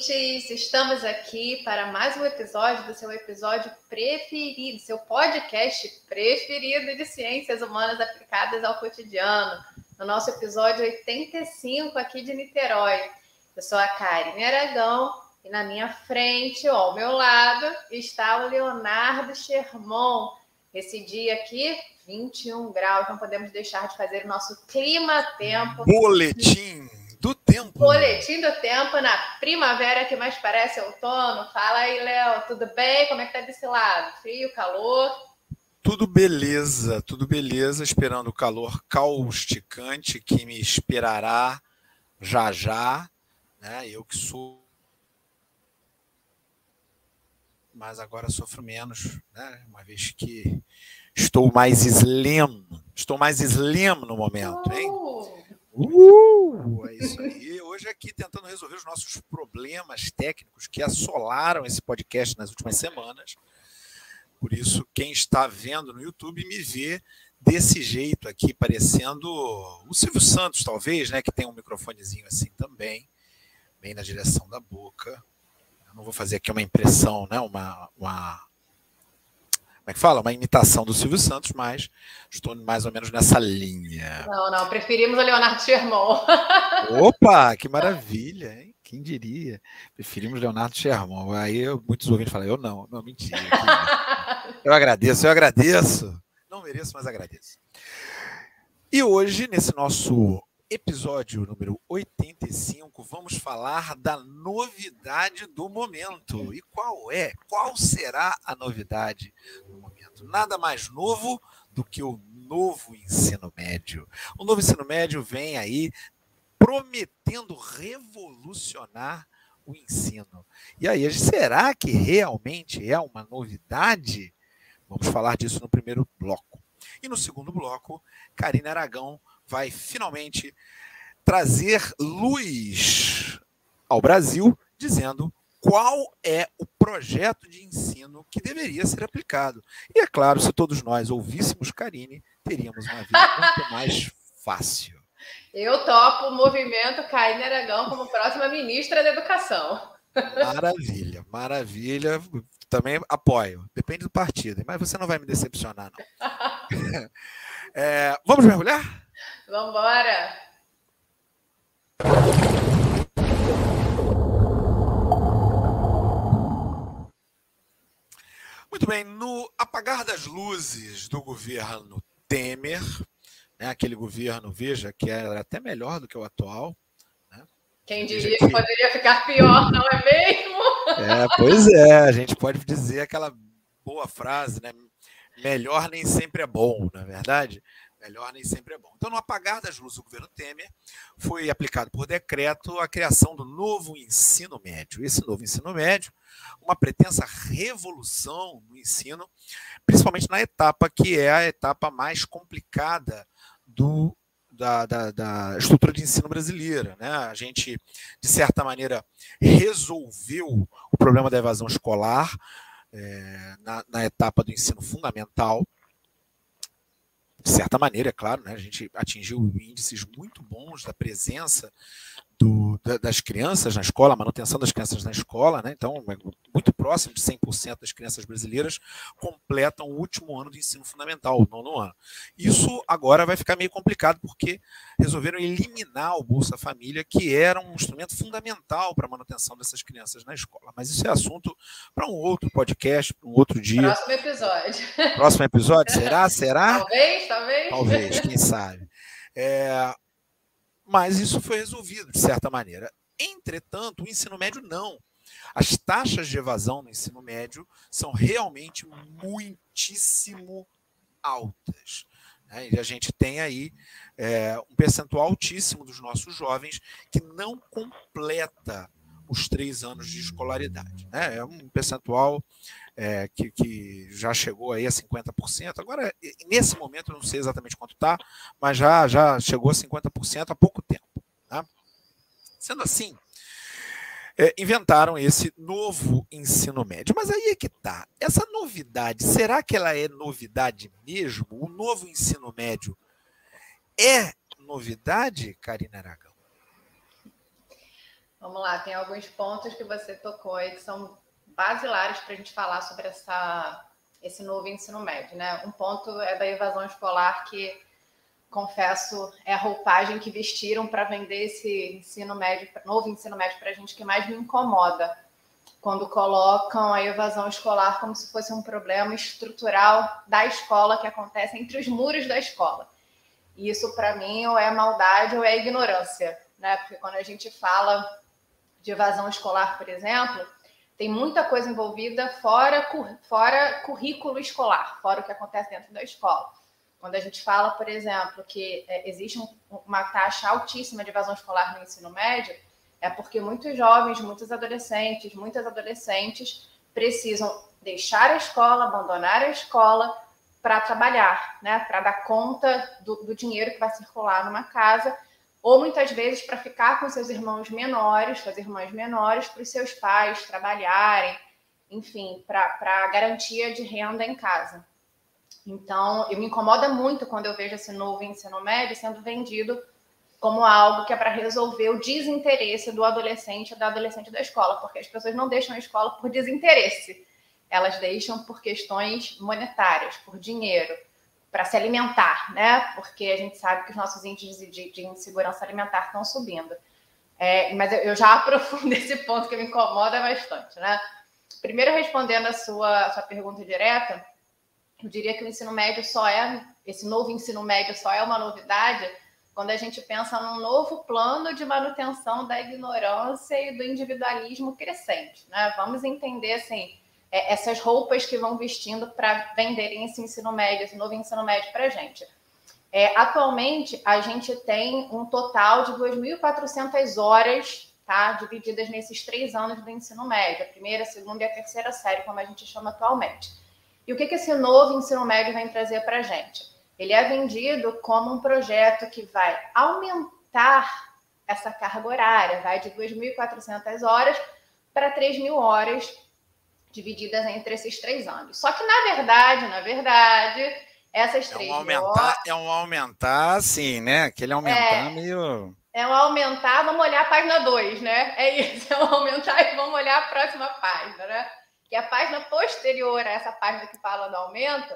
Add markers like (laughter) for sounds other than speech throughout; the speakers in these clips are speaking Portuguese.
ouvintes! Estamos aqui para mais um episódio do seu episódio preferido, seu podcast preferido de ciências humanas aplicadas ao cotidiano, no nosso episódio 85 aqui de Niterói. Eu sou a Karine Aragão e na minha frente, ó, ao meu lado, está o Leonardo Sherman. Esse dia aqui, 21 graus, não podemos deixar de fazer o nosso clima-tempo. Boletim tempo. Boletim do tempo na primavera que mais parece outono. Fala aí, Léo, tudo bem? Como é que tá desse lado? Frio, calor? Tudo beleza, tudo beleza, esperando o calor causticante que me esperará já já, né? Eu que sou mas agora sofro menos, né? Uma vez que estou mais slim, estou mais slim no momento, hein? Uh! É isso aí. Hoje aqui tentando resolver os nossos problemas técnicos que assolaram esse podcast nas últimas semanas. Por isso, quem está vendo no YouTube me vê desse jeito aqui, parecendo o Silvio Santos, talvez, né? Que tem um microfonezinho assim também, bem na direção da boca. Eu não vou fazer aqui uma impressão, né? Uma, uma como é que fala? Uma imitação do Silvio Santos, mas estou mais ou menos nessa linha. Não, não, preferimos o Leonardo Sherman. (laughs) Opa, que maravilha, hein? Quem diria? Preferimos Leonardo Sherman. Aí eu, muitos ouvintes falam, eu não, não, mentira. (laughs) eu agradeço, eu agradeço. Não mereço, mas agradeço. E hoje, nesse nosso episódio número 85, vamos falar da novidade do momento. E qual é? Qual será a novidade do momento? Nada mais novo do que o novo ensino médio. O novo ensino médio vem aí prometendo revolucionar o ensino. E aí, será que realmente é uma novidade? Vamos falar disso no primeiro bloco. E no segundo bloco, Karina Aragão vai finalmente trazer luz ao Brasil, dizendo qual é o projeto de ensino que deveria ser aplicado. E é claro, se todos nós ouvíssemos Karine, teríamos uma vida muito mais fácil. Eu topo o movimento Karine Aragão como próxima ministra da Educação. Maravilha, maravilha. Também apoio. Depende do partido, mas você não vai me decepcionar, não. (laughs) É, vamos mergulhar? Vamos embora! Muito bem, no apagar das luzes do governo Temer, né, aquele governo, veja, que era até melhor do que o atual. Né? Quem diria que poderia ficar pior, não é mesmo? É, pois é, a gente pode dizer aquela boa frase, né? Melhor nem sempre é bom, na é verdade? Melhor nem sempre é bom. Então, no apagar das luzes do governo Temer, foi aplicado por decreto a criação do novo ensino médio. Esse novo ensino médio, uma pretensa revolução no ensino, principalmente na etapa que é a etapa mais complicada do da, da, da, estrutura de ensino brasileira. Né? A gente, de certa maneira, resolveu o problema da evasão escolar é, na, na etapa do ensino fundamental de certa maneira, é claro, né, a gente atingiu índices muito bons da presença do, das crianças na escola, a manutenção das crianças na escola, né? então, é muito próximo de 100% das crianças brasileiras completam o último ano de ensino fundamental, o nono ano. Isso agora vai ficar meio complicado, porque resolveram eliminar o Bolsa Família, que era um instrumento fundamental para a manutenção dessas crianças na escola. Mas isso é assunto para um outro podcast, para um outro dia. Próximo episódio. Próximo episódio, será? Será? (laughs) Talvez, talvez. Talvez, quem sabe. É, mas isso foi resolvido de certa maneira. Entretanto, o ensino médio não. As taxas de evasão no ensino médio são realmente muitíssimo altas. Né? E a gente tem aí é, um percentual altíssimo dos nossos jovens que não completa os três anos de escolaridade. Né? É um percentual é, que, que, já chegou aí a 50%. Agora, nesse momento, não sei exatamente quanto está, mas já, já chegou a 50% há pouco tempo. Tá? Sendo assim, é, inventaram esse novo ensino médio. Mas aí é que está. Essa novidade, será que ela é novidade mesmo? O novo ensino médio é novidade, Karina Aragão? Vamos lá, tem alguns pontos que você tocou aí que são basilares para a gente falar sobre essa, esse novo ensino médio, né? Um ponto é da evasão escolar que confesso é a roupagem que vestiram para vender esse ensino médio, novo ensino médio para a gente que mais me incomoda quando colocam a evasão escolar como se fosse um problema estrutural da escola que acontece entre os muros da escola. E isso para mim ou é maldade ou é ignorância, né? Porque quando a gente fala de evasão escolar, por exemplo, tem muita coisa envolvida fora, fora currículo escolar, fora o que acontece dentro da escola. Quando a gente fala, por exemplo, que é, existe um, uma taxa altíssima de evasão escolar no ensino médio, é porque muitos jovens, muitos adolescentes, muitas adolescentes precisam deixar a escola, abandonar a escola para trabalhar, né? para dar conta do, do dinheiro que vai circular numa casa ou muitas vezes para ficar com seus irmãos menores, suas irmãs menores, para os seus pais trabalharem, enfim, para garantia de renda em casa. Então, eu me incomoda muito quando eu vejo esse novo ensino médio sendo vendido como algo que é para resolver o desinteresse do adolescente da adolescente da escola, porque as pessoas não deixam a escola por desinteresse, elas deixam por questões monetárias, por dinheiro para se alimentar, né? Porque a gente sabe que os nossos índices de, de insegurança alimentar estão subindo. É, mas eu, já (laughs) aprofundo esse ponto que me incomoda bastante, né? Primeiro, respondendo a sua, a sua pergunta direta, eu diria que o ensino médio só é, esse novo ensino médio só é uma novidade quando a gente pensa num novo plano de manutenção da ignorância e do individualismo crescente, né? Vamos entender, assim, é, essas roupas que vão vestindo para venderem esse ensino médio, esse novo ensino médio para a gente. É, atualmente, a gente tem um total de 2.400 horas, tá? Divididas nesses três anos do ensino médio, a primeira, a segunda e a terceira série, como a gente chama atualmente. E o que, que esse novo ensino médio vem trazer para a gente? Ele é vendido como um projeto que vai aumentar essa carga horária, vai de 2.400 horas para 3.000 horas divididas entre esses três anos. Só que, na verdade, na verdade, essas é três um aumentar, horas... É um aumentar, assim, né? Aquele aumentar é, meio... É um aumentar, vamos olhar a página 2, né? É isso, é um aumentar e vamos olhar a próxima página, né? Que a página posterior a essa página que fala do aumento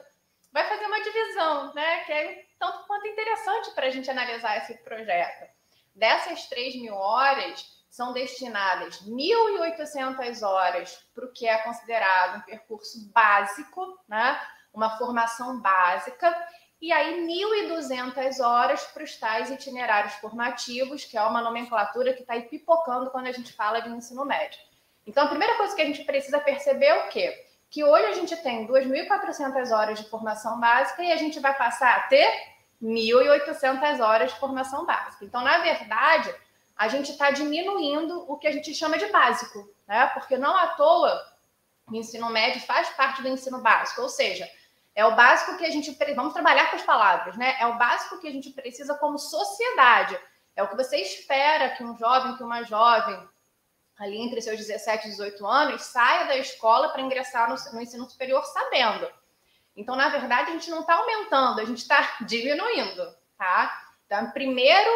vai fazer uma divisão, né? Que é tanto quanto interessante para a gente analisar esse projeto. Dessas 3 mil horas, são destinadas 1.800 horas para o que é considerado um percurso básico, né? uma formação básica, e aí 1.200 horas para os tais itinerários formativos, que é uma nomenclatura que está aí pipocando quando a gente fala de ensino médio. Então, a primeira coisa que a gente precisa perceber é o quê? Que hoje a gente tem 2.400 horas de formação básica e a gente vai passar a ter 1.800 horas de formação básica. Então, na verdade, a gente está diminuindo o que a gente chama de básico, né? Porque não à toa o ensino médio faz parte do ensino básico, ou seja, é o básico que a gente vamos trabalhar com as palavras, né? É o básico que a gente precisa como sociedade. É o que você espera que um jovem, que uma jovem ali entre seus 17 e 18 anos saia da escola para ingressar no, no ensino superior sabendo. Então, na verdade, a gente não está aumentando, a gente está diminuindo, tá? Então, primeiro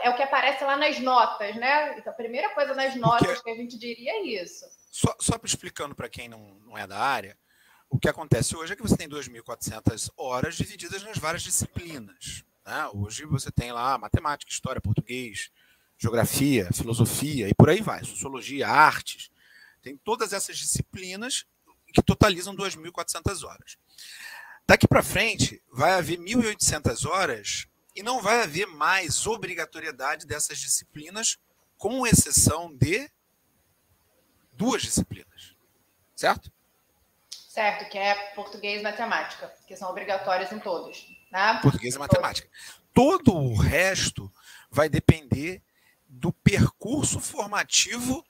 é o que aparece lá nas notas, né? Então, a primeira coisa nas notas Porque... que a gente diria é isso. Só, só explicando para quem não, não é da área, o que acontece hoje é que você tem 2.400 horas divididas nas várias disciplinas. Né? Hoje você tem lá matemática, história, português, geografia, filosofia e por aí vai, sociologia, artes. Tem todas essas disciplinas que totalizam 2.400 horas. Daqui para frente, vai haver 1.800 horas e não vai haver mais obrigatoriedade dessas disciplinas, com exceção de duas disciplinas. Certo? Certo, que é português e matemática, que são obrigatórias em todos. Né? Português e matemática. Todo o resto vai depender do percurso formativo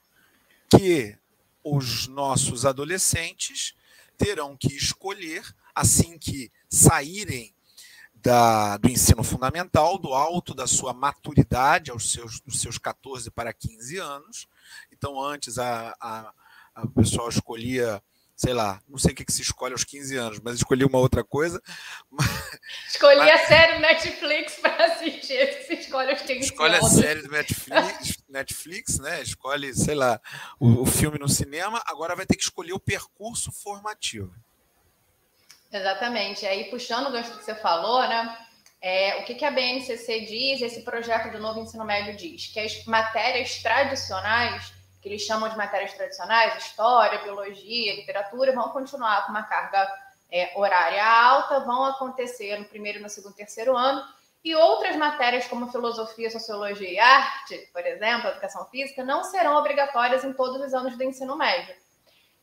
que os nossos adolescentes terão que escolher assim que saírem da, do ensino fundamental, do alto da sua maturidade, aos seus, dos seus 14 para 15 anos. Então, antes a, a, a pessoal escolhia, sei lá, não sei o que, que se escolhe aos 15 anos, mas escolhia uma outra coisa. (laughs) Escolhia a série do Netflix (laughs) para assistir, que se escolhe aos 15 Escolhe anos. a série do Netflix, (laughs) Netflix, né? Escolhe, sei lá, o, o filme no cinema, agora vai ter que escolher o percurso formativo. Exatamente. Aí, puxando o gancho que você falou, né? É, o que, que a BNCC diz, esse projeto do novo ensino médio diz? Que as matérias tradicionais, que eles chamam de matérias tradicionais, história, biologia, literatura, vão continuar com uma carga é, horária alta, vão acontecer no primeiro, no segundo, terceiro ano, e outras matérias como filosofia, sociologia e arte, por exemplo, educação física, não serão obrigatórias em todos os anos do ensino médio.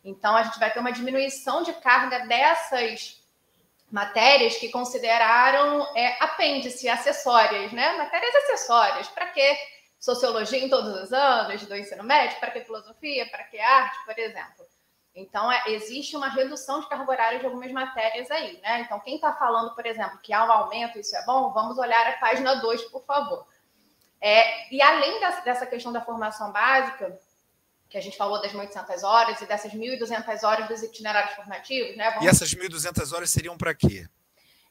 Então, a gente vai ter uma diminuição de carga dessas matérias que consideraram é, apêndice, acessórias, né? Matérias acessórias. Para que sociologia em todos os anos do ensino médio? Para que filosofia? Para que arte, por exemplo? Então, é, existe uma redução de carga horária de algumas matérias aí, né? Então, quem está falando, por exemplo, que há um aumento, isso é bom, vamos olhar a página 2, por favor. É, e além dessa questão da formação básica, que a gente falou das 1.800 horas e dessas 1.200 horas dos itinerários formativos, né? Vamos... E essas 1.200 horas seriam para quê?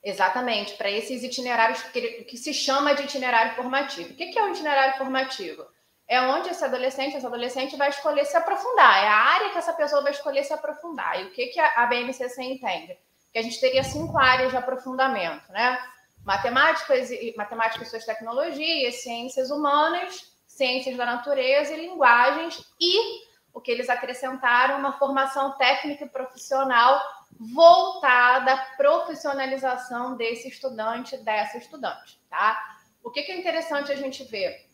Exatamente, para esses itinerários que, que, se chama de itinerário formativo. O que, que é o itinerário formativo? É onde esse adolescente, essa adolescente vai escolher se aprofundar, é a área que essa pessoa vai escolher se aprofundar. E o que, que a BNCC entende? Que a gente teria cinco áreas de aprofundamento, né? Matemáticas e, matemática e suas tecnologias, ciências humanas, ciências da natureza e linguagens, e o que eles acrescentaram, uma formação técnica e profissional voltada à profissionalização desse estudante, dessa estudante, tá? O que, é interessante a gente ver?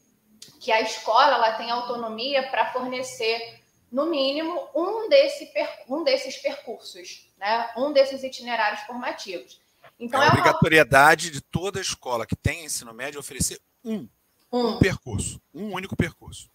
Que a escola ela tem autonomia para fornecer, no mínimo, um, desse, um desses percursos, né? um desses itinerários formativos. Então, é a obrigatoriedade uma... de toda escola que tem ensino médio oferecer um um. um percurso, um único percurso.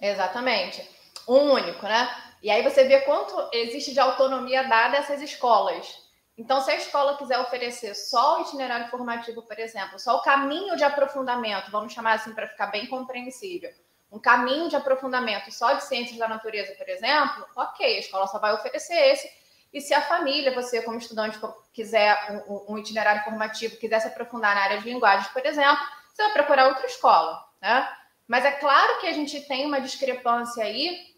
Exatamente. Um único, né? E aí você vê quanto existe de autonomia dada a essas escolas. Então, se a escola quiser oferecer só o itinerário formativo, por exemplo, só o caminho de aprofundamento, vamos chamar assim para ficar bem compreensível, um caminho de aprofundamento só de ciências da natureza, por exemplo, ok, a escola só vai oferecer esse. E se a família, você como estudante, quiser um, um itinerário formativo, quiser se aprofundar na área de linguagens, por exemplo, você vai procurar outra escola, né? Mas é claro que a gente tem uma discrepância aí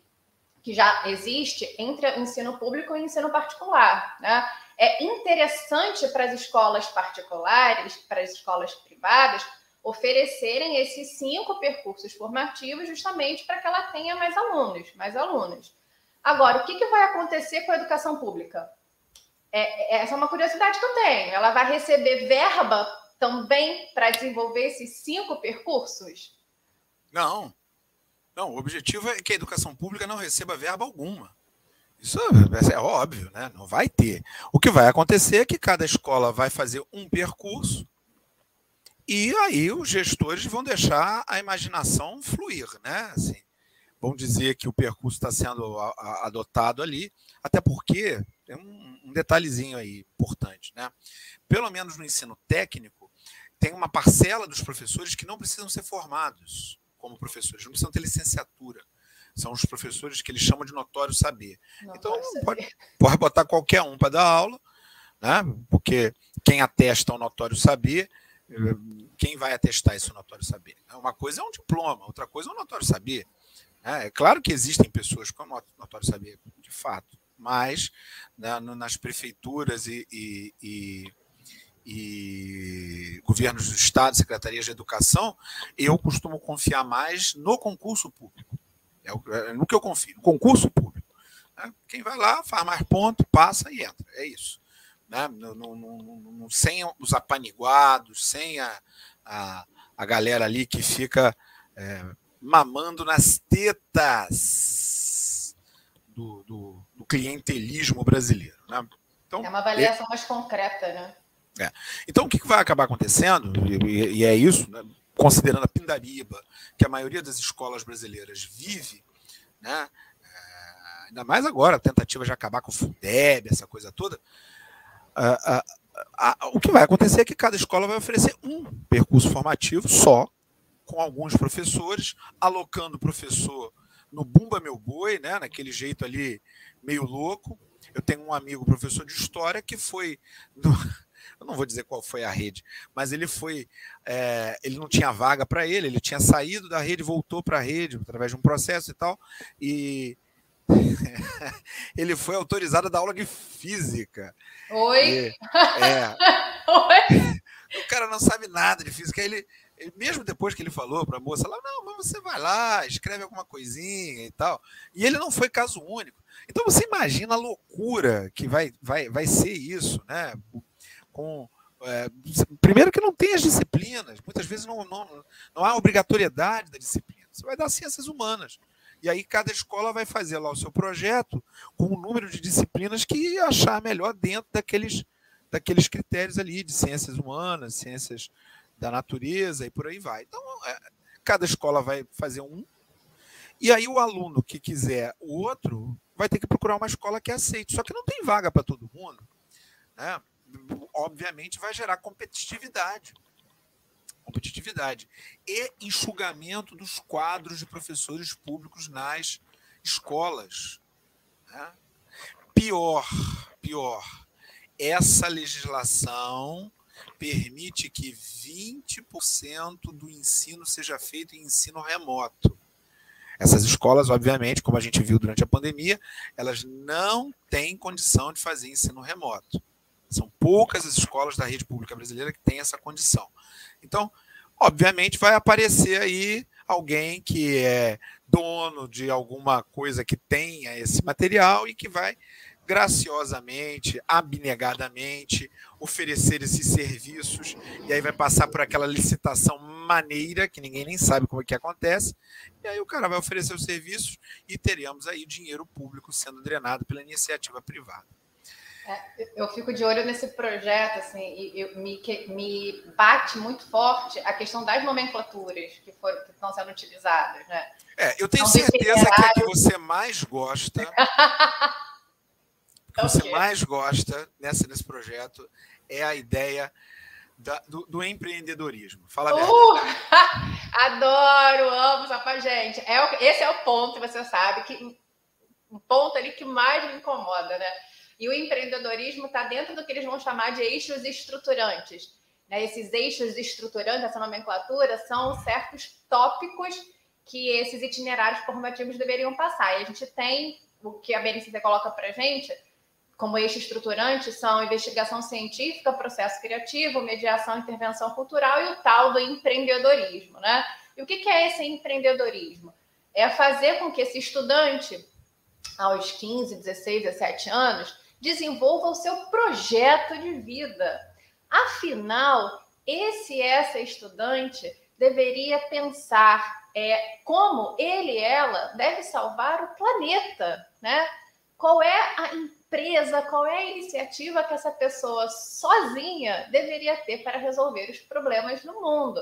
que já existe entre o ensino público e o ensino particular, né? É interessante para as escolas particulares, para as escolas privadas, oferecerem esses cinco percursos formativos justamente para que ela tenha mais alunos, mais alunos. Agora, o que, que vai acontecer com a educação pública? É, essa é uma curiosidade que eu tenho. Ela vai receber verba também para desenvolver esses cinco percursos? Não. Não, o objetivo é que a educação pública não receba verba alguma. Isso é óbvio, né? Não vai ter. O que vai acontecer é que cada escola vai fazer um percurso e aí os gestores vão deixar a imaginação fluir, né? Assim, vão dizer que o percurso está sendo adotado ali, até porque tem um, detalhezinho aí importante, né? Pelo menos no ensino técnico, tem uma parcela dos professores que não precisam ser formados como professores, não precisam ter licenciatura. São os professores que eles chamam de notório saber. então, Pode, pode botar qualquer um para dar aula, né? porque quem atesta o notório saber, quem vai atestar esse notório saber? Uma coisa é um diploma, outra coisa é um notório saber. Né? É claro que existem pessoas com notório saber, de fato, mas né, nas prefeituras e, e, e e governos do Estado, secretarias de educação, eu costumo confiar mais no concurso público. É, é no que eu confio, no concurso público. Né? Quem vai lá, faz mais ponto, passa e entra. É isso. Né? No, no, no, sem os apaniguados, sem a, a, a galera ali que fica é, mamando nas tetas do, do, do clientelismo brasileiro. Né? Então, é uma avaliação é, mais concreta, né? É. Então, o que vai acabar acontecendo, e, e é isso, né, considerando a pindariba que a maioria das escolas brasileiras vive, né, é, ainda mais agora, a tentativa de acabar com o Fundeb, essa coisa toda, a, a, a, o que vai acontecer é que cada escola vai oferecer um percurso formativo só, com alguns professores, alocando o professor no Bumba Meu Boi, né, naquele jeito ali meio louco, Eu tenho um amigo, professor de história, que foi. Do, eu não vou dizer qual foi a rede, mas ele foi. É, ele não tinha vaga para ele, ele tinha saído da rede, voltou para a rede através de um processo e tal. E (laughs) ele foi autorizado a dar aula de física. Oi? E, é, (laughs) Oi? O cara não sabe nada de física. Ele, mesmo depois que ele falou para a moça lá, não, mas você vai lá, escreve alguma coisinha e tal. E ele não foi caso único. Então você imagina a loucura que vai, vai, vai ser isso, né? Com, é, primeiro que não tem as disciplinas, muitas vezes não, não, não há obrigatoriedade da disciplina. Você vai dar ciências humanas. E aí cada escola vai fazer lá o seu projeto com o número de disciplinas que achar melhor dentro daqueles, daqueles critérios ali de ciências humanas, ciências da natureza e por aí vai. Então, é, cada escola vai fazer um, e aí o aluno que quiser o outro vai ter que procurar uma escola que aceite. Só que não tem vaga para todo mundo. Né? Obviamente vai gerar competitividade competitividade e enxugamento dos quadros de professores públicos nas escolas. Né? Pior, pior, essa legislação permite que 20% do ensino seja feito em ensino remoto. Essas escolas, obviamente, como a gente viu durante a pandemia, elas não têm condição de fazer ensino remoto. São poucas as escolas da rede pública brasileira que têm essa condição. Então, obviamente, vai aparecer aí alguém que é dono de alguma coisa que tenha esse material e que vai graciosamente, abnegadamente oferecer esses serviços e aí vai passar por aquela licitação maneira que ninguém nem sabe como é que acontece e aí o cara vai oferecer os serviços e teremos aí dinheiro público sendo drenado pela iniciativa privada. É, eu fico de olho nesse projeto, assim, e, e me, me bate muito forte a questão das nomenclaturas que, foram, que estão sendo utilizadas, né? É, eu tenho então, certeza que a que você mais gosta, (laughs) que você mais gosta nessa, nesse projeto é a ideia da, do, do, empreendedorismo. Fala uh, (laughs) Adoro, amo essa gente. É, esse é o ponto, você sabe, que um ponto ali que mais me incomoda, né? E o empreendedorismo está dentro do que eles vão chamar de eixos estruturantes. Né? Esses eixos estruturantes, essa nomenclatura, são certos tópicos que esses itinerários formativos deveriam passar. E a gente tem o que a BNCC coloca para a gente como eixo estruturante são investigação científica, processo criativo, mediação, intervenção cultural e o tal do empreendedorismo, né? E o que é esse empreendedorismo? É fazer com que esse estudante, aos 15, 16, 17 anos, desenvolva o seu projeto de vida. Afinal, esse essa estudante deveria pensar é, como ele e ela deve salvar o planeta, né? Qual é a empresa, qual é a iniciativa que essa pessoa sozinha deveria ter para resolver os problemas no mundo,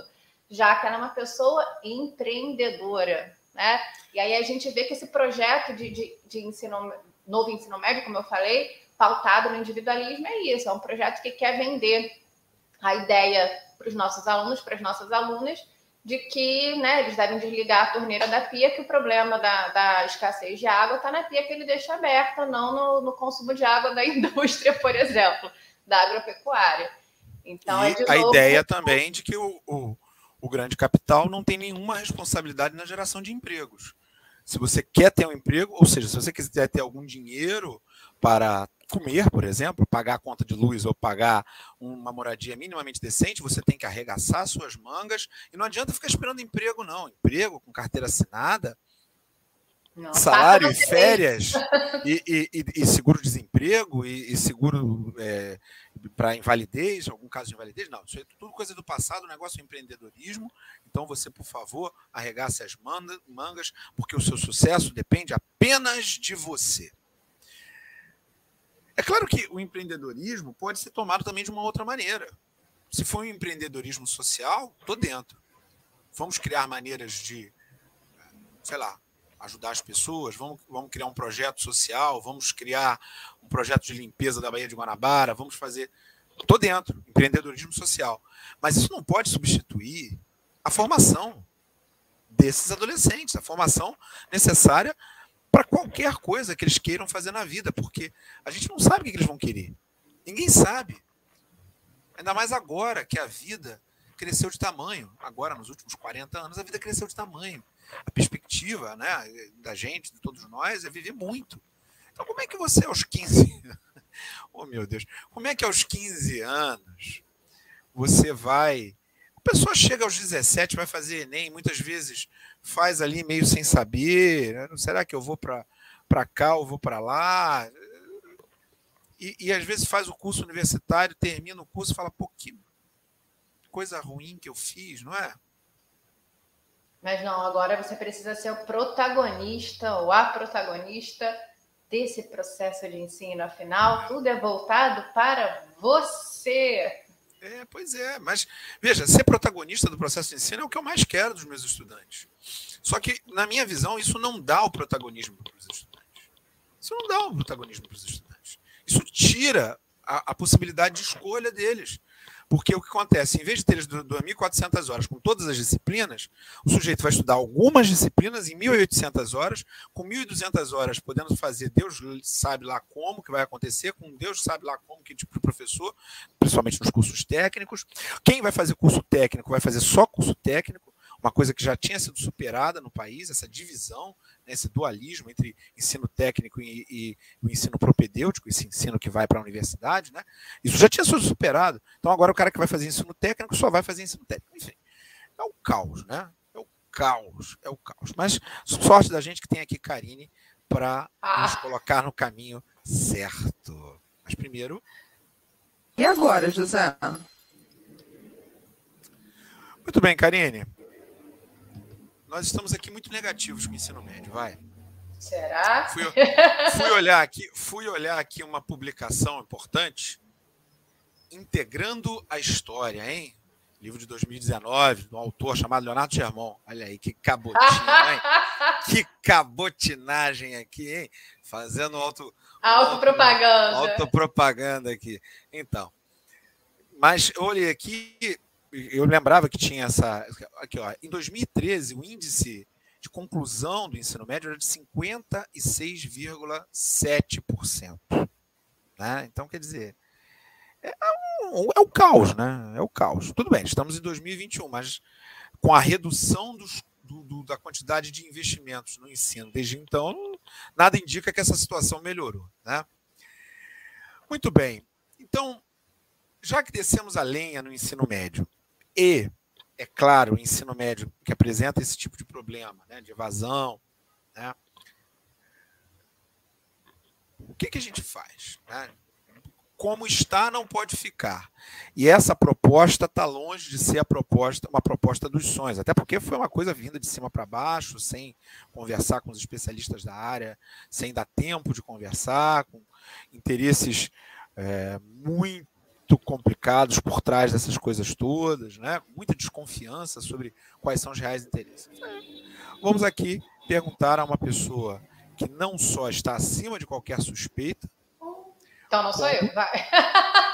já que ela é uma pessoa empreendedora, né? E aí a gente vê que esse projeto de, de, de ensino, novo ensino médio, como eu falei, pautado no individualismo é isso, é um projeto que quer vender a ideia para os nossos alunos, para as nossas alunas, de que né, eles devem desligar a torneira da pia, que o problema da, da escassez de água está na pia que ele deixa aberta, não no, no, consumo de água da (laughs) indústria, por exemplo, da agropecuária. Então, é a novo... ideia também de que o, o, o grande capital não tem nenhuma responsabilidade na geração de empregos. Se você quer ter um emprego, ou seja, se você quiser ter algum dinheiro para comer, por exemplo, pagar a conta de luz ou pagar uma moradia minimamente decente, você tem que arregaçar suas mangas e não adianta ficar esperando emprego, não. Emprego com carteira assinada, não, salário e férias (laughs) e, e, e seguro-desemprego e, e, seguro é, para invalidez, algum caso de invalidez, não. Isso é tudo coisa do passado, o negócio é empreendedorismo. Então você, por favor, arregace as mangas, porque o seu sucesso depende apenas de você. É claro que o empreendedorismo pode ser tomado também de uma outra maneira. Se for um empreendedorismo social, estou dentro. Vamos criar maneiras de, sei lá, ajudar as pessoas, vamos, vamos criar um projeto social, vamos criar um projeto de limpeza da Baía de Guanabara, vamos fazer. Estou dentro, empreendedorismo social. Mas isso não pode substituir a formação desses adolescentes, a formação necessária para qualquer coisa que eles queiram fazer na vida, porque a gente não sabe o que eles vão querer. Ninguém sabe. Ainda mais agora que a vida cresceu de tamanho. Agora, nos últimos 40 anos, a vida cresceu de tamanho. A perspectiva né, da gente, de todos nós, é viver muito. Então, como é que você, aos 15 (laughs) oh meu Deus, como é que aos 15 anos você vai. A pessoa chega aos 17, vai fazer Enem, muitas vezes faz ali meio sem saber. Né? Será que eu vou para cá ou vou para lá? E, e, às vezes faz o curso universitário, termina o curso e fala, pô, que coisa ruim que eu fiz, não é? Mas não, agora você precisa ser o protagonista ou a protagonista desse processo de ensino. Afinal, tudo é voltado para você. É, pois é, mas veja, ser protagonista do processo de ensino é o que eu mais quero dos meus estudantes. Só que, na minha visão, isso não dá o protagonismo para os estudantes. Isso não dá o protagonismo para os estudantes. Isso tira a, a possibilidade de escolha deles. Porque o que acontece? Em vez de ter 2.400 horas com todas as disciplinas, o sujeito vai estudar algumas disciplinas em 1.800 horas, com 1.200 horas podendo fazer Deus sabe lá como que vai acontecer, com Deus sabe lá como que tipo de professor, principalmente nos cursos técnicos. Quem vai fazer curso técnico vai fazer só curso técnico, uma coisa que já tinha sido superada no país, essa divisão né, esse dualismo entre ensino técnico e, e, o ensino propedêutico, esse ensino que vai para a universidade, né? Isso já tinha sido superado. Então agora o cara que vai fazer ensino técnico só vai fazer ensino técnico. Enfim, é o caos, né? É o caos, é o caos. Mas sorte da gente que tem aqui Karine para ah. nos colocar no caminho certo. Mas primeiro. E agora, José? Muito bem, Karine nós estamos aqui muito negativos com o ensino médio, vai. Será? Fui, fui, olhar aqui, fui olhar aqui uma publicação importante, integrando a história, hein? Livro de 2019, do autor chamado Leonardo Germão. Olha aí, que cabotinha, hein? (laughs) que cabotinagem aqui, hein? Fazendo auto. Autopropaganda. Autopropaganda aqui. Então. Mas olhei aqui, eu lembrava que tinha essa. Aqui, ó, em 2013, o índice de conclusão do ensino médio era de 56,7%. Né? Então, quer dizer, é, um, é o caos, né? É o caos. Tudo bem, estamos em 2021, mas com a redução dos, do, do, da quantidade de investimentos no ensino desde então, nada indica que essa situação melhorou. Né? Muito bem. Então, já que descemos a lenha no ensino médio, e, é claro, o ensino médio que apresenta esse tipo de problema, né, de evasão, né, o que, que a gente faz? Né? Como está, não pode ficar. E essa proposta está longe de ser a proposta, uma proposta dos sonhos, até porque foi uma coisa vinda de cima para baixo, sem conversar com os especialistas da área, sem dar tempo de conversar, com interesses é, muito muito complicados por trás dessas coisas todas, né? muita desconfiança sobre quais são os reais interesses. Vamos aqui perguntar a uma pessoa que não só está acima de qualquer suspeita. Então não sou eu, vai.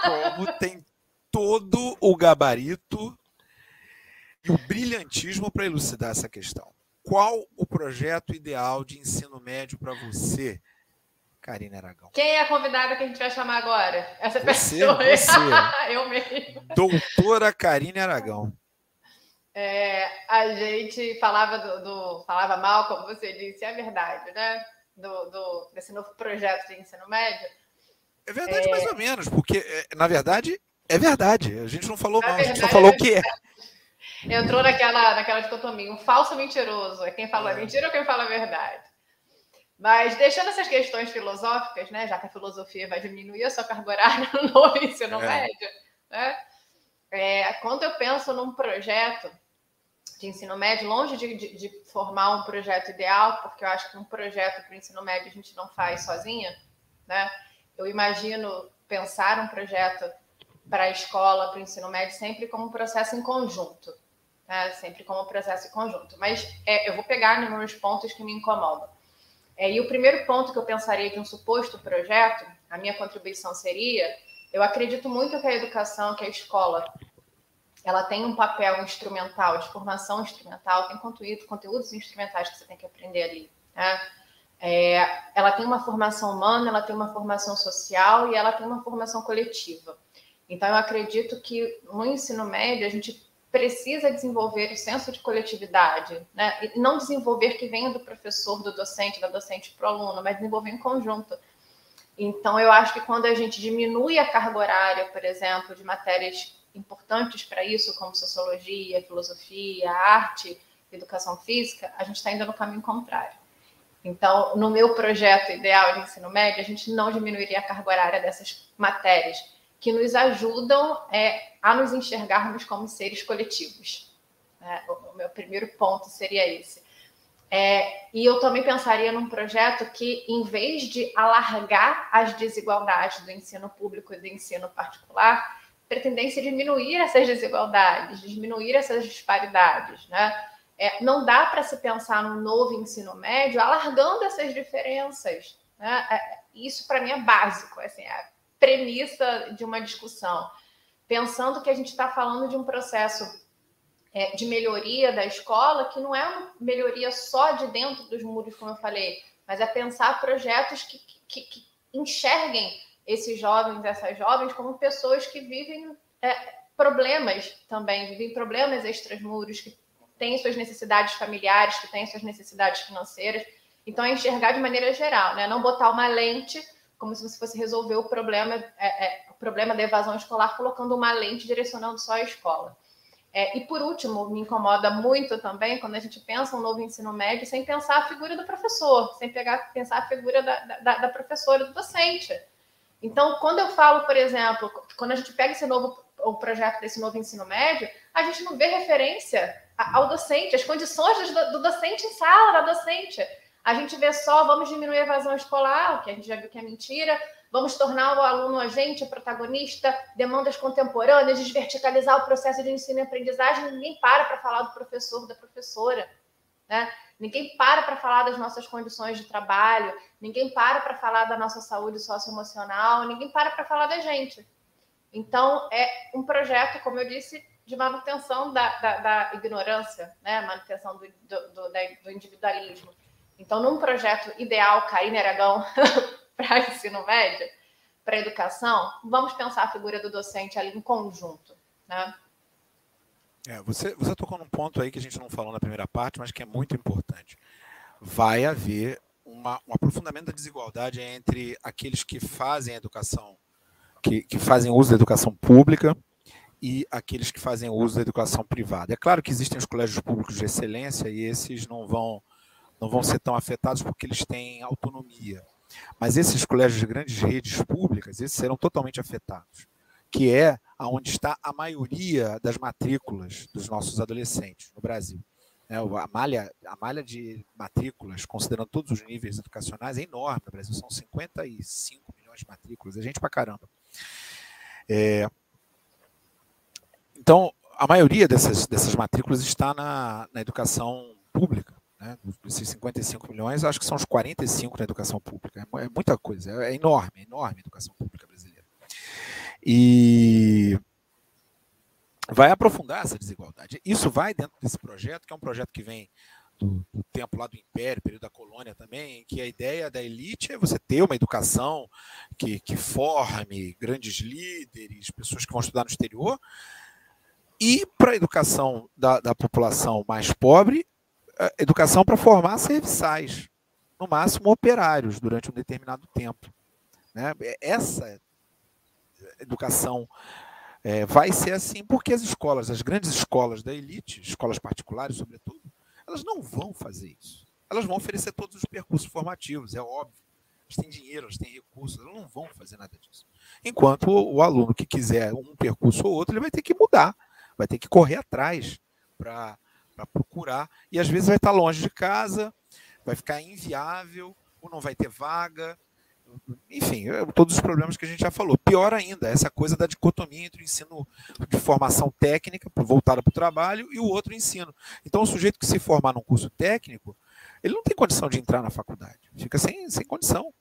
(laughs) Como tem todo o gabarito e o brilhantismo para elucidar essa questão. Qual o projeto ideal de ensino médio para você? Karine Aragão. Quem é a convidada que a gente vai chamar agora? Essa você, pessoa. Você. (laughs) Eu mesmo. Doutora Karine Aragão. É, a gente falava do, do, falava mal, como você disse, é verdade, né? Do, do, desse novo projeto de ensino médio. É verdade, é... mais ou menos, porque, é, na verdade, é verdade. A gente não falou na mal, verdade, a gente só falou o que é. Entrou naquela, naquela dicotomia, um falso mentiroso. É quem fala é. mentira ou quem fala a verdade. Mas deixando essas questões filosóficas, né, já que a filosofia vai diminuir a sua carga horária no ensino é. médio, né, é, quando eu penso num projeto de ensino médio, longe de, de, de, formar um projeto ideal, porque eu acho que um projeto para o ensino médio a gente não faz sozinha, né, eu imagino pensar um projeto para a escola, para o ensino médio, sempre como um processo em conjunto, né, sempre como um processo em conjunto. Mas é, eu vou pegar nos pontos que me incomodam. É, e o primeiro ponto que eu pensaria de um suposto projeto, a minha contribuição seria, eu acredito muito que a educação, que a escola, ela tem um papel instrumental, de formação instrumental, tem conteúdo, conteúdos instrumentais que você tem que aprender ali. Né? É, ela tem uma formação humana, ela tem uma formação social e ela tem uma formação coletiva. Então, eu acredito que no ensino médio a gente precisa desenvolver o senso de coletividade, né? E não desenvolver que venha do professor, do docente, da docente para o aluno, mas desenvolver em conjunto. Então, eu acho que quando a gente diminui a carga horária, por exemplo, de matérias importantes para isso, como sociologia, filosofia, arte, educação física, a gente está indo no caminho contrário. Então, no meu projeto ideal de ensino médio, a gente não diminuiria a carga horária dessas matérias que nos ajudam é, a nos enxergarmos como seres coletivos. É, o meu primeiro ponto seria esse. É, e eu também pensaria num projeto que, em vez de alargar as desigualdades do ensino público e do ensino particular, pretendesse diminuir essas desigualdades, diminuir essas disparidades. Né? É, não dá para se pensar num novo ensino médio alargando essas diferenças. Né? É, isso, para mim, é básico, assim, é premissa de uma discussão. Pensando que a gente está falando de um processo é, de melhoria da escola, que não é uma melhoria só de dentro dos muros, como eu falei, mas é pensar projetos que, que, que enxerguem esses jovens, essas jovens, como pessoas que vivem é, problemas também, vivem problemas extras-muros, que têm suas necessidades familiares, que têm suas necessidades financeiras. Então, é enxergar de maneira geral, né? não botar uma lente como se você fosse resolver o problema, é, é, o problema da evasão escolar colocando uma lente direcionando só a escola. É, e por último, me incomoda muito também quando a gente pensa um novo ensino médio sem pensar a figura do professor, sem pegar, pensar a figura da, da, da professora, do docente. Então, quando eu falo, por exemplo, quando a gente pega esse novo o projeto desse novo ensino médio, a gente não vê referência ao docente, as condições do, do docente em sala, da docente. A gente vê só, vamos diminuir a evasão escolar, o que a gente já viu que é mentira, Vamos tornar o aluno agente, protagonista, demandas contemporâneas, desverticalizar o processo de ensino e aprendizagem. Ninguém para para falar do professor, da professora. Né? Ninguém para para falar das nossas condições de trabalho, ninguém para para falar da nossa saúde socioemocional, ninguém para para falar da gente. Então, é um projeto, como eu disse, de manutenção da, da, da ignorância, né? manutenção do, do, do, do, individualismo. Então, num projeto ideal, Karine Aragão, (laughs) para ensino médio, para educação, vamos pensar a figura do docente ali em conjunto, né? É, você, você tocou num ponto aí que a gente não falou na primeira parte, mas que é muito importante. Vai haver uma, um aprofundamento da desigualdade entre aqueles que fazem educação, que, que fazem uso da educação pública e aqueles que fazem uso da educação privada. É claro que existem os colégios públicos de excelência e esses não vão, não vão ser tão afetados porque eles têm autonomia. Mas esses colégios de grandes redes públicas, esses serão totalmente afetados, que é aonde está a maioria das matrículas dos nossos adolescentes no Brasil. É, a, malha, a malha de matrículas, considerando todos os níveis educacionais, é enorme no Brasil. São 55 milhões de matrículas, é gente pra caramba. É, então, a maioria dessas, dessas matrículas está na, na educação pública. Né? Desses 55 milhões, acho que são os 45 na educação pública. É, é muita coisa, é enorme, é enorme a educação pública brasileira. E vai aprofundar essa desigualdade. Isso vai dentro desse projeto, que é um projeto que vem do, do, tempo lá do Império, período da colônia também, em que a ideia da elite é você ter uma educação que, que forme grandes líderes, pessoas que vão estudar no exterior, e para a educação da, da população mais pobre, educação para formar serviçais, no máximo operários, durante um determinado tempo. Né? Essa educação é, vai ser assim porque as escolas, as grandes escolas da elite, escolas particulares, sobretudo, elas não vão fazer isso. Elas vão oferecer todos os percursos formativos, é óbvio. Elas têm dinheiro, elas têm recursos, elas não vão fazer nada disso. Enquanto o, o aluno que quiser um percurso ou outro, ele vai ter que mudar, vai ter que correr atrás para para procurar, e às vezes vai estar longe de casa, vai ficar inviável, ou não vai ter vaga, enfim, é, todos os problemas que a gente já falou. Pior ainda, essa coisa da dicotomia entre o ensino de formação técnica, voltada para o trabalho, e o outro ensino. Então, o sujeito que se formar num curso técnico, ele não tem condição de entrar na faculdade, fica sem, sem condição.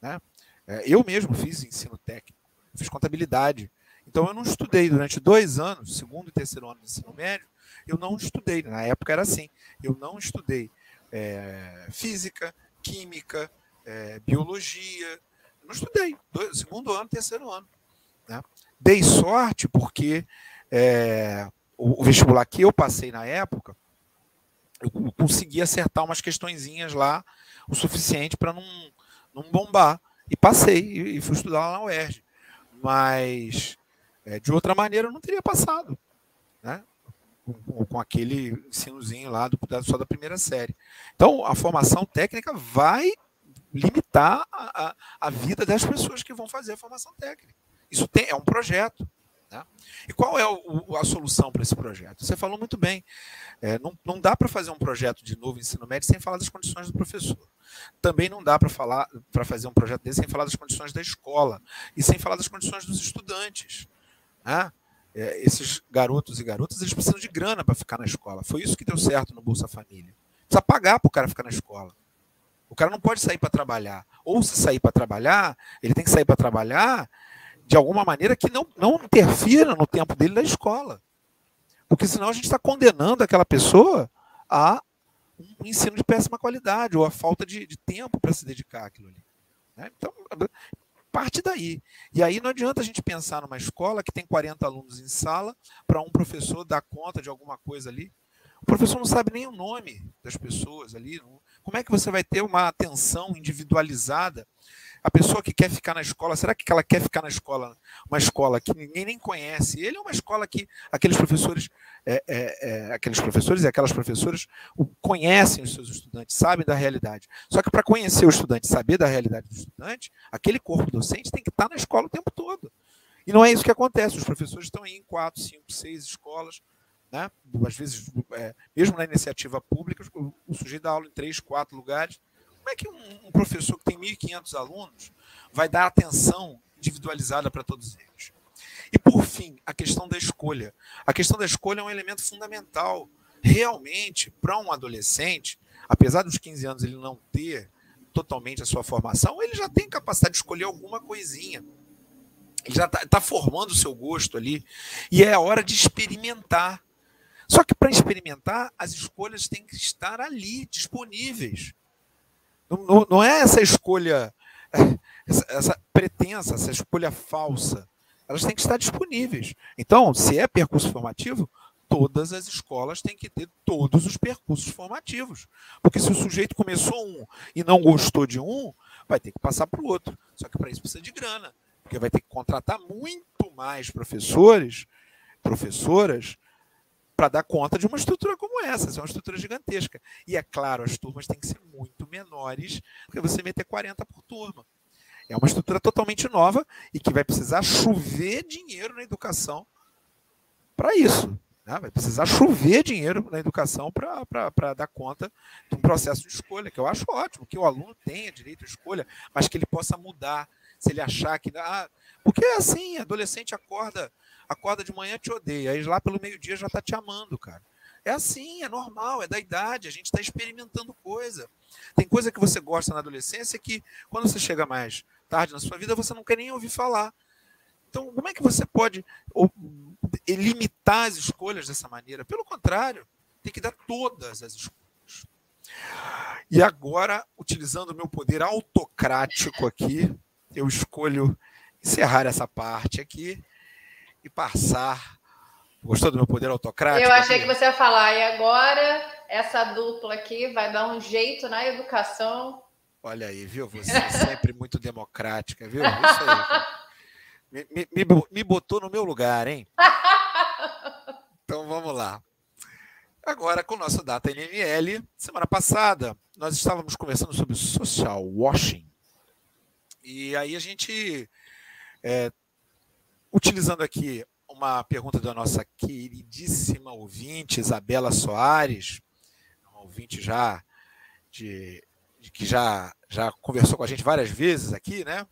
Né? É, eu mesmo fiz ensino técnico, fiz contabilidade. Então, eu não estudei durante dois anos, segundo e terceiro ano de ensino médio, eu não estudei, na época era assim, eu não estudei é, física, química, é, biologia. Não estudei, segundo ano, terceiro ano. Né? Dei sorte porque é, o, o, vestibular que eu passei na época, eu consegui acertar umas questõezinhas lá o suficiente para não, não bombar. E passei e, e fui estudar lá na UERJ. Mas de outra maneira eu não teria passado. Né? Com, com aquele ensinozinho lá do, só da primeira série. Então, a formação técnica vai limitar a, a, a vida das pessoas que vão fazer a formação técnica. Isso tem, é um projeto. Né? E qual é o, a solução para esse projeto? Você falou muito bem. É, não, não dá para fazer um projeto de novo ensino médio sem falar das condições do professor. Também não dá para falar para fazer um projeto desse sem falar das condições da escola e sem falar das condições dos estudantes. Né? É, esses garotos e garotas eles precisam de grana para ficar na escola. Foi isso que deu certo no Bolsa Família. Precisa pagar para o cara ficar na escola. O cara não pode sair para trabalhar. Ou se sair para trabalhar, ele tem que sair para trabalhar de alguma maneira que não, não interfira no tempo dele na escola. Porque senão a gente está condenando aquela pessoa a um ensino de péssima qualidade ou a falta de, de tempo para se dedicar àquilo ali. Né? Então, parte daí. E aí não adianta a gente pensar numa escola que tem 40 alunos em sala para um professor dar conta de alguma coisa ali. O professor não sabe nem o nome das pessoas ali. Como é que você vai ter uma atenção individualizada a pessoa que quer ficar na escola, será que ela quer ficar na escola, uma escola que ninguém nem conhece? Ele é uma escola que aqueles professores, é, é, é, aqueles professores e aquelas professoras conhecem os seus estudantes, sabem da realidade. Só que para conhecer o estudante, saber da realidade do estudante, aquele corpo docente tem que estar na escola o tempo todo. E não é isso que acontece. Os professores estão em quatro, cinco, seis escolas, né? às vezes, é, mesmo na iniciativa pública, o sujeito dá aula em três, quatro lugares como é que um, um professor que tem 1.500 alunos vai dar atenção individualizada para todos eles? E, por fim, a questão da escolha. A questão da escolha é um elemento fundamental. Realmente, para um adolescente, apesar dos 15 anos ele não ter totalmente a sua formação, ele já tem capacidade de escolher alguma coisinha. Ele já está tá formando o seu gosto ali. E é a hora de experimentar. Só que para experimentar, as escolhas têm que estar ali, disponíveis. Não, não é essa escolha, (laughs) essa, essa pretensa, essa escolha falsa. Elas têm que estar disponíveis. Então, se é percurso formativo, todas as escolas têm que ter todos os percursos formativos. Porque se o sujeito começou um e não gostou de um, vai ter que passar para o outro. Só que para isso precisa de grana. Porque vai ter que contratar muito mais professores, professoras, para dar conta de uma estrutura como essa. Essa é uma estrutura gigantesca. E é claro, as turmas têm que ser muito menores do que você meter 40 por turma. É uma estrutura totalmente nova e que vai precisar chover dinheiro na educação para isso. Né? Vai precisar chover dinheiro na educação para dar conta de um processo de escolha, que eu acho ótimo, que o aluno tenha direito à escolha, mas que ele possa mudar se ele achar que. Ah, porque é assim, adolescente acorda acorda de manhã te odeia, aí lá pelo meio-dia já está te amando, cara. É assim, é normal, é da idade, a gente está experimentando coisa. Tem coisa que você gosta na adolescência que, quando você chega mais tarde na sua vida, você não quer nem ouvir falar. Então, como é que você pode limitar as escolhas dessa maneira? Pelo contrário, tem que dar todas as escolhas. E agora, utilizando o meu poder autocrático aqui, eu escolho encerrar essa parte aqui e passar. Gostou do meu poder autocrático? Eu achei que você ia falar, e agora essa dupla aqui vai dar um jeito na educação. Olha aí, viu? Você é sempre muito democrática, viu? Isso aí. (laughs) Me, me, me botou no meu lugar, hein? (laughs) Então vamos lá. Agora, com o nosso Data NML, semana passada, nós estávamos conversando sobre social washing. E aí a gente é, utilizando aqui uma pergunta da nossa queridíssima ouvinte, Isabela Soares, uma ouvinte já de, de, que já, já conversou com a gente várias vezes aqui, né?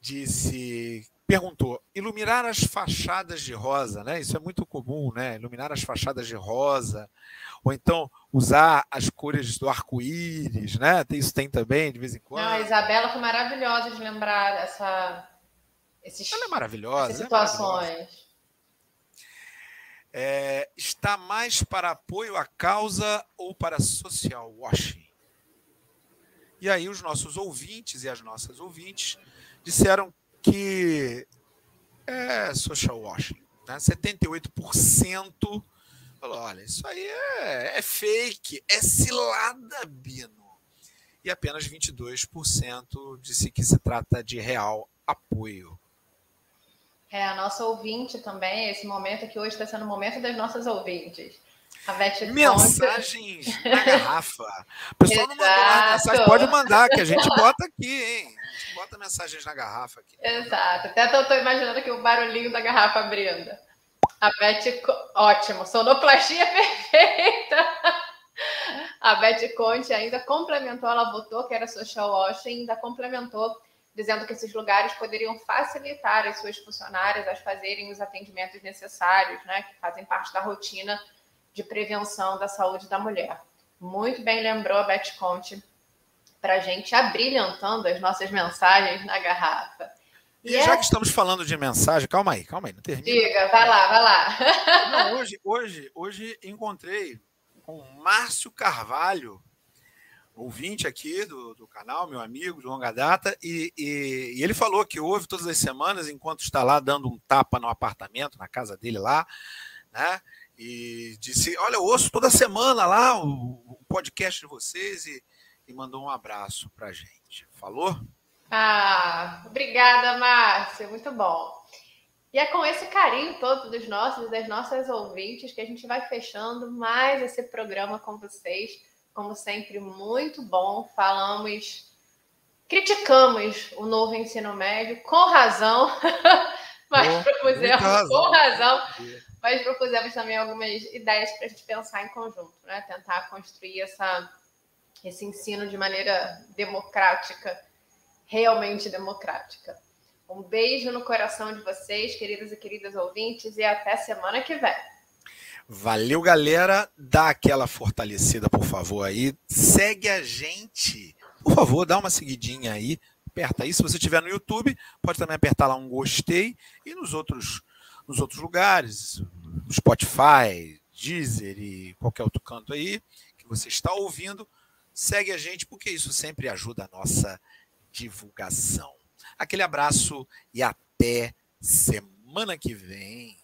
Disse, perguntou, iluminar as fachadas de rosa, né? Isso é muito comum, né? Iluminar as fachadas de rosa, ou então usar as cores do arco-íris, né? Isso tem também de vez em quando. Não, a Isabela foi maravilhosa de lembrar essa esses, Ela é maravilhosa. Essas situações. É maravilhosa. É, está mais para apoio à causa ou para social washing? E aí os nossos ouvintes e as nossas ouvintes disseram que é social washing. Né? 78% falou: olha, isso aí é, é fake, é cilada, Bino. E apenas 22% disse que se trata de real apoio. É, a nossa ouvinte também, esse momento que hoje está sendo o momento das nossas ouvintes. A Beth Mensagens na garrafa. O pessoal não mandou mais mensagem, pode mandar, que a gente bota aqui, hein? A gente bota mensagens na garrafa aqui. Exato. Até estou imaginando aqui o barulhinho da garrafa abrindo. A Beth, ótimo, sonoplastia (laughs) perfeita. A Beth Conte ainda complementou, ela votou que era social washing, ainda complementou dizendo que esses lugares poderiam facilitar as suas funcionárias a fazerem os atendimentos necessários, né, que fazem parte da rotina de prevenção da saúde da mulher. Muito bem lembrou a Beth Conte para a gente abrilhantando as nossas mensagens na garrafa. E, e já é... que estamos falando de mensagem, calma aí, calma aí, não termina. Diga, vai lá, vai lá. Não, hoje, hoje, hoje encontrei com Márcio Carvalho, ouvinte aqui do, do canal, meu amigo de longa data, e, e, e, ele falou que ouve todas as semanas, enquanto está lá dando um tapa no apartamento, na casa dele lá, né? E disse: Olha, eu ouço toda semana lá o, o podcast de vocês e, e mandou um abraço para gente. Falou? Ah, obrigada, Márcio, muito bom. E é com esse carinho todo dos nossos das nossas ouvintes que a gente vai fechando mais esse programa com vocês como sempre, muito bom. Falamos, criticamos o novo ensino médio, com razão, (laughs) mas oh, propusemos, razão. com razão, mas propusemos também algumas ideias para a gente pensar em conjunto, né? Tentar construir essa, esse ensino de maneira democrática, realmente democrática. Um beijo no coração de vocês, queridos e queridas ouvintes, e até semana que vem. Valeu, galera. Dá aquela fortalecida, por favor, aí. Segue a gente. Por favor, dá uma seguidinha aí. Aperta aí. Se você estiver no YouTube, pode também apertar lá um gostei. E nos outros, nos outros lugares, Spotify, Deezer e qualquer outro canto aí que você está ouvindo, segue a gente, porque isso sempre ajuda a nossa divulgação. Aquele abraço e até semana que vem.